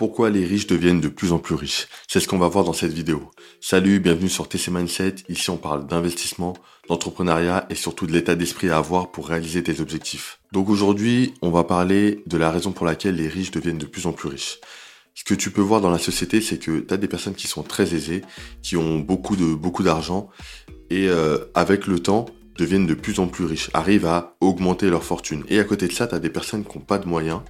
pourquoi les riches deviennent de plus en plus riches C'est ce qu'on va voir dans cette vidéo. Salut, bienvenue sur TC Mindset. Ici, on parle d'investissement, d'entrepreneuriat et surtout de l'état d'esprit à avoir pour réaliser tes objectifs. Donc aujourd'hui, on va parler de la raison pour laquelle les riches deviennent de plus en plus riches. Ce que tu peux voir dans la société, c'est que tu as des personnes qui sont très aisées, qui ont beaucoup de beaucoup d'argent et euh, avec le temps, deviennent de plus en plus riches, arrivent à augmenter leur fortune. Et à côté de ça, tu as des personnes qui n'ont pas de moyens,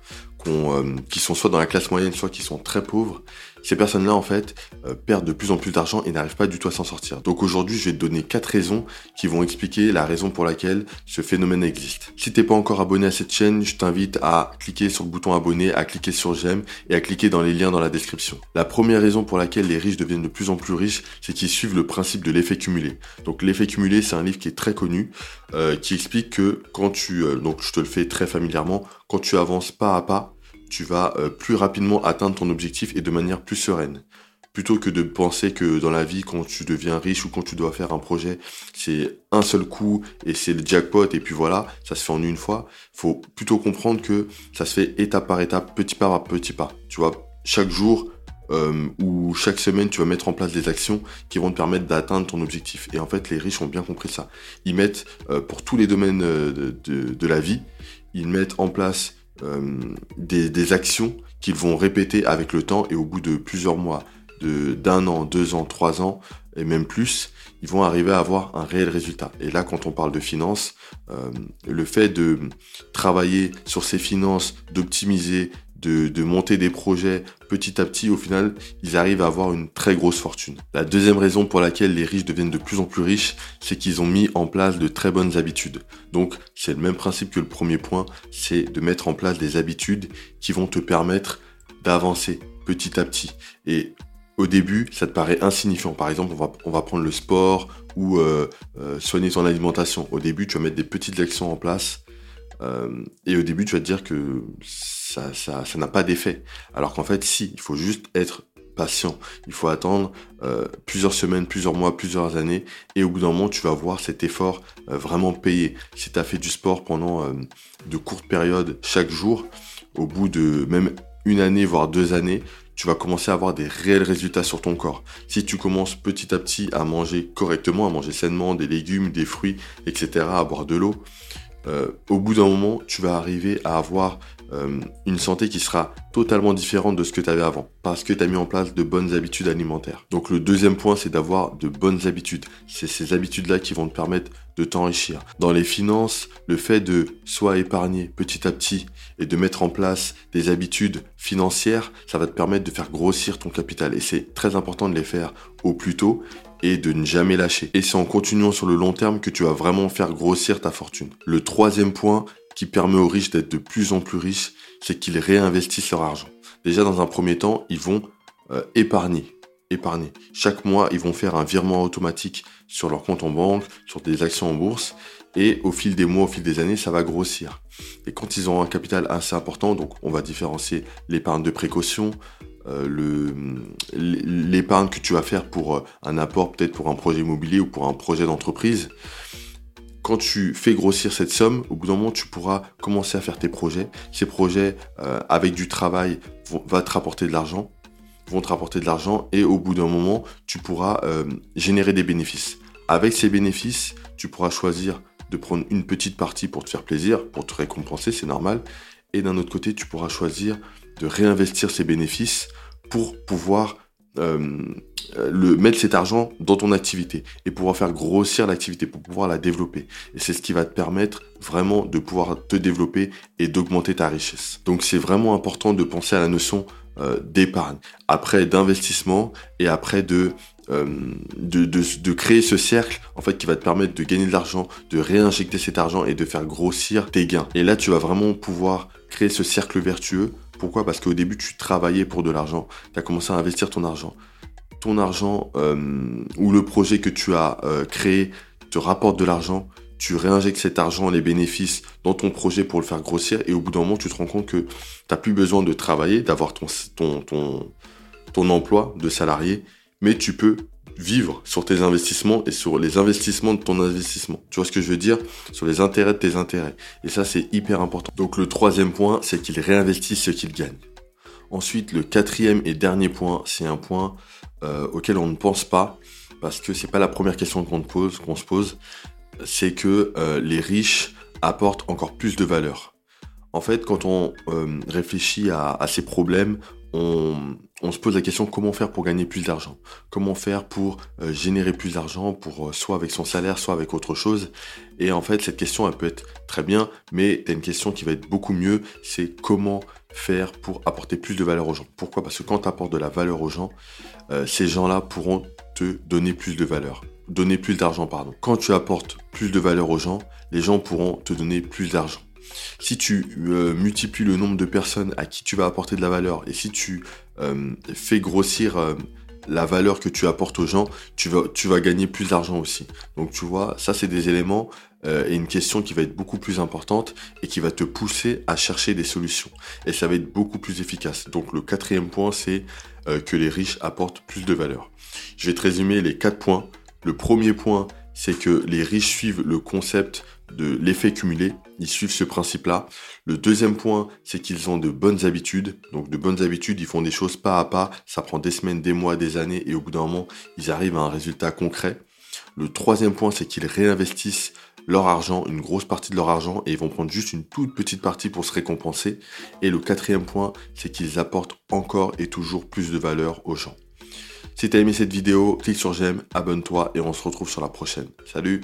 euh, qui sont soit dans la classe moyenne, soit qui sont très pauvres, ces personnes-là, en fait, euh, perdent de plus en plus d'argent et n'arrivent pas du tout à s'en sortir. Donc aujourd'hui, je vais te donner quatre raisons qui vont expliquer la raison pour laquelle ce phénomène existe. Si t'es pas encore abonné à cette chaîne, je t'invite à cliquer sur le bouton abonner, à cliquer sur j'aime et à cliquer dans les liens dans la description. La première raison pour laquelle les riches deviennent de plus en plus riches, c'est qu'ils suivent le principe de l'effet cumulé. Donc l'effet cumulé, c'est un livre qui est très connu, euh, qui explique que quand tu, donc je te le fais très familièrement, quand tu avances pas à pas, tu vas euh, plus rapidement atteindre ton objectif et de manière plus sereine. Plutôt que de penser que dans la vie, quand tu deviens riche ou quand tu dois faire un projet, c'est un seul coup et c'est le jackpot et puis voilà, ça se fait en une fois. Faut plutôt comprendre que ça se fait étape par étape, petit pas par petit pas. Tu vois, chaque jour, euh, ou chaque semaine tu vas mettre en place des actions qui vont te permettre d'atteindre ton objectif. Et en fait, les riches ont bien compris ça. Ils mettent euh, pour tous les domaines de, de, la vie, ils mettent en place euh, des, actions qu'ils vont répéter avec le temps et au bout de plusieurs mois, d'un an, deux ans, trois ans et même plus, ils vont arriver à avoir un réel résultat. Et là, quand on parle de finances, euh, le fait de travailler sur ces finances, d'optimiser, de, monter des projets petit à petit, au final, ils arrivent à avoir une très grosse fortune. La deuxième raison pour laquelle les riches deviennent de plus en plus riches, c'est qu'ils ont mis en place de très bonnes habitudes. Donc, c'est le même principe que le premier point, c'est de mettre en place des habitudes qui vont te permettre d'avancer petit à petit. Et au début, ça te paraît insignifiant. Par exemple, on va, on va prendre le sport ou euh, euh, soigner ton alimentation. Au début, tu vas mettre des petites actions en place. Euh, et au début, tu vas te dire que ça, n'a pas d'effet. Alors qu'en fait, si, il faut juste être patient. Il faut attendre euh, plusieurs semaines, plusieurs mois, plusieurs années, et au bout d'un moment, tu vas voir cet effort euh, vraiment payé. Si tu as fait du sport pendant de courtes périodes chaque jour, au bout de même une année, voire deux années, tu vas commencer à avoir des réels résultats sur ton corps. Si tu commences petit à petit à manger correctement, à manger sainement des légumes, des fruits, etc., à boire de l'eau, euh, au bout d'un moment, tu vas arriver à avoir euh, une santé qui sera totalement différente de ce que tu avais avant, parce que tu as mis en place de bonnes habitudes alimentaires. Donc le deuxième point, c'est d'avoir de bonnes habitudes. C'est ces habitudes-là qui vont te permettre t'enrichir. Dans les finances, le fait de soit épargner petit à petit et de mettre en place des habitudes financières, ça va te permettre de faire grossir ton capital. Et c'est très important de les faire au plus tôt et de ne jamais lâcher. Et c'est en continuant sur le long terme que tu vas vraiment faire grossir ta fortune. Le troisième point qui permet aux riches d'être de plus en plus riches, c'est qu'ils réinvestissent leur argent. Déjà, dans un premier temps, ils vont euh, épargner. Épargner. Chaque mois, ils vont faire un virement automatique sur leur compte en banque, sur des actions en bourse. Et au fil des mois, au fil des années, ça va grossir. Et quand ils ont un capital assez important, donc on va différencier l'épargne de précaution, euh, l'épargne que tu vas faire pour euh, un apport, peut-être pour un projet immobilier ou pour un projet d'entreprise, quand tu fais grossir cette somme, au bout d'un moment, tu pourras commencer à faire tes projets. Ces projets, euh, avec du travail, vont, te rapporter de l'argent, vont te rapporter de l'argent, et au bout d'un moment, tu pourras générer des bénéfices. Avec ces bénéfices, tu pourras choisir de prendre une petite partie pour te faire plaisir, pour te récompenser, c'est normal. Et d'un autre côté, tu pourras choisir de réinvestir ces bénéfices pour pouvoir euh, le, mettre cet argent dans ton activité et pouvoir faire grossir l'activité, pour pouvoir la développer. Et c'est ce qui va te permettre vraiment de pouvoir te développer et d'augmenter ta richesse. Donc c'est vraiment important de penser à la notion euh, d'épargne, après d'investissement et après de, euh, de, créer ce cercle en fait qui va te permettre de gagner de l'argent, de réinjecter cet argent et de faire grossir tes gains. Et là tu vas vraiment pouvoir créer ce cercle vertueux pourquoi? Parce qu'au début, tu travaillais pour de l'argent. Tu as commencé à investir ton argent. Ton argent euh, ou le projet que tu as euh, créé te rapporte de l'argent. Tu réinjectes cet argent, les bénéfices dans ton projet pour le faire grossir. Et au bout d'un moment, tu te rends compte que tu n'as plus besoin de travailler, d'avoir ton, ton, ton, emploi de salarié. Mais tu peux vivre sur tes investissements et sur les investissements de ton investissement. Tu vois ce que je veux dire? Sur les intérêts de tes intérêts. Et ça, c'est hyper important. Donc le troisième point, c'est qu'ils réinvestissent ce qu'ils gagnent. Ensuite, le quatrième et dernier point, c'est un point euh, auquel on ne pense pas, parce que c'est pas la première question qu'on pose, qu'on se pose, c'est que euh, les riches apportent encore plus de valeur. En fait, quand on euh, réfléchit à, ces problèmes, on, se pose la question comment faire pour gagner plus d'argent? Comment faire pour euh, générer plus d'argent, soit avec son salaire, soit avec autre chose? Et en fait, cette question, elle peut être très bien, mais tu as une question qui va être beaucoup mieux, c'est comment faire pour apporter plus de valeur aux gens? Pourquoi? Parce que quand tu apportes de la valeur aux gens, ces gens-là pourront te donner plus de valeur donner plus d'argent, pardon. Quand tu apportes plus de valeur aux gens, les gens pourront te donner plus d'argent. Si tu euh, multiplies le nombre de personnes à qui tu vas apporter de la valeur et si tu euh, fais grossir euh, la valeur que tu apportes aux gens, tu vas, tu vas gagner plus d'argent aussi. Donc tu vois, ça c'est des éléments et une question qui va être beaucoup plus importante et qui va te pousser à chercher des solutions. Et ça va être beaucoup plus efficace. Donc le quatrième point, c'est que les riches apportent plus de valeur. Je vais te résumer les quatre points. Le premier point, c'est que les riches suivent le concept de l'effet cumulé. Ils suivent ce principe-là. Le deuxième point, c'est qu'ils ont de bonnes habitudes. Donc de bonnes habitudes, ils font des choses pas à pas. Ça prend des semaines, des mois, des années et au bout d'un moment, ils arrivent à un résultat concret. Le troisième point, c'est qu'ils réinvestissent leur argent, une grosse partie de leur argent, et ils vont prendre juste une toute petite partie pour se récompenser. Et le quatrième point, c'est qu'ils apportent encore et toujours plus de valeur aux gens. Si t'as aimé cette vidéo, clique sur j'aime, abonne-toi et on se retrouve sur la prochaine. Salut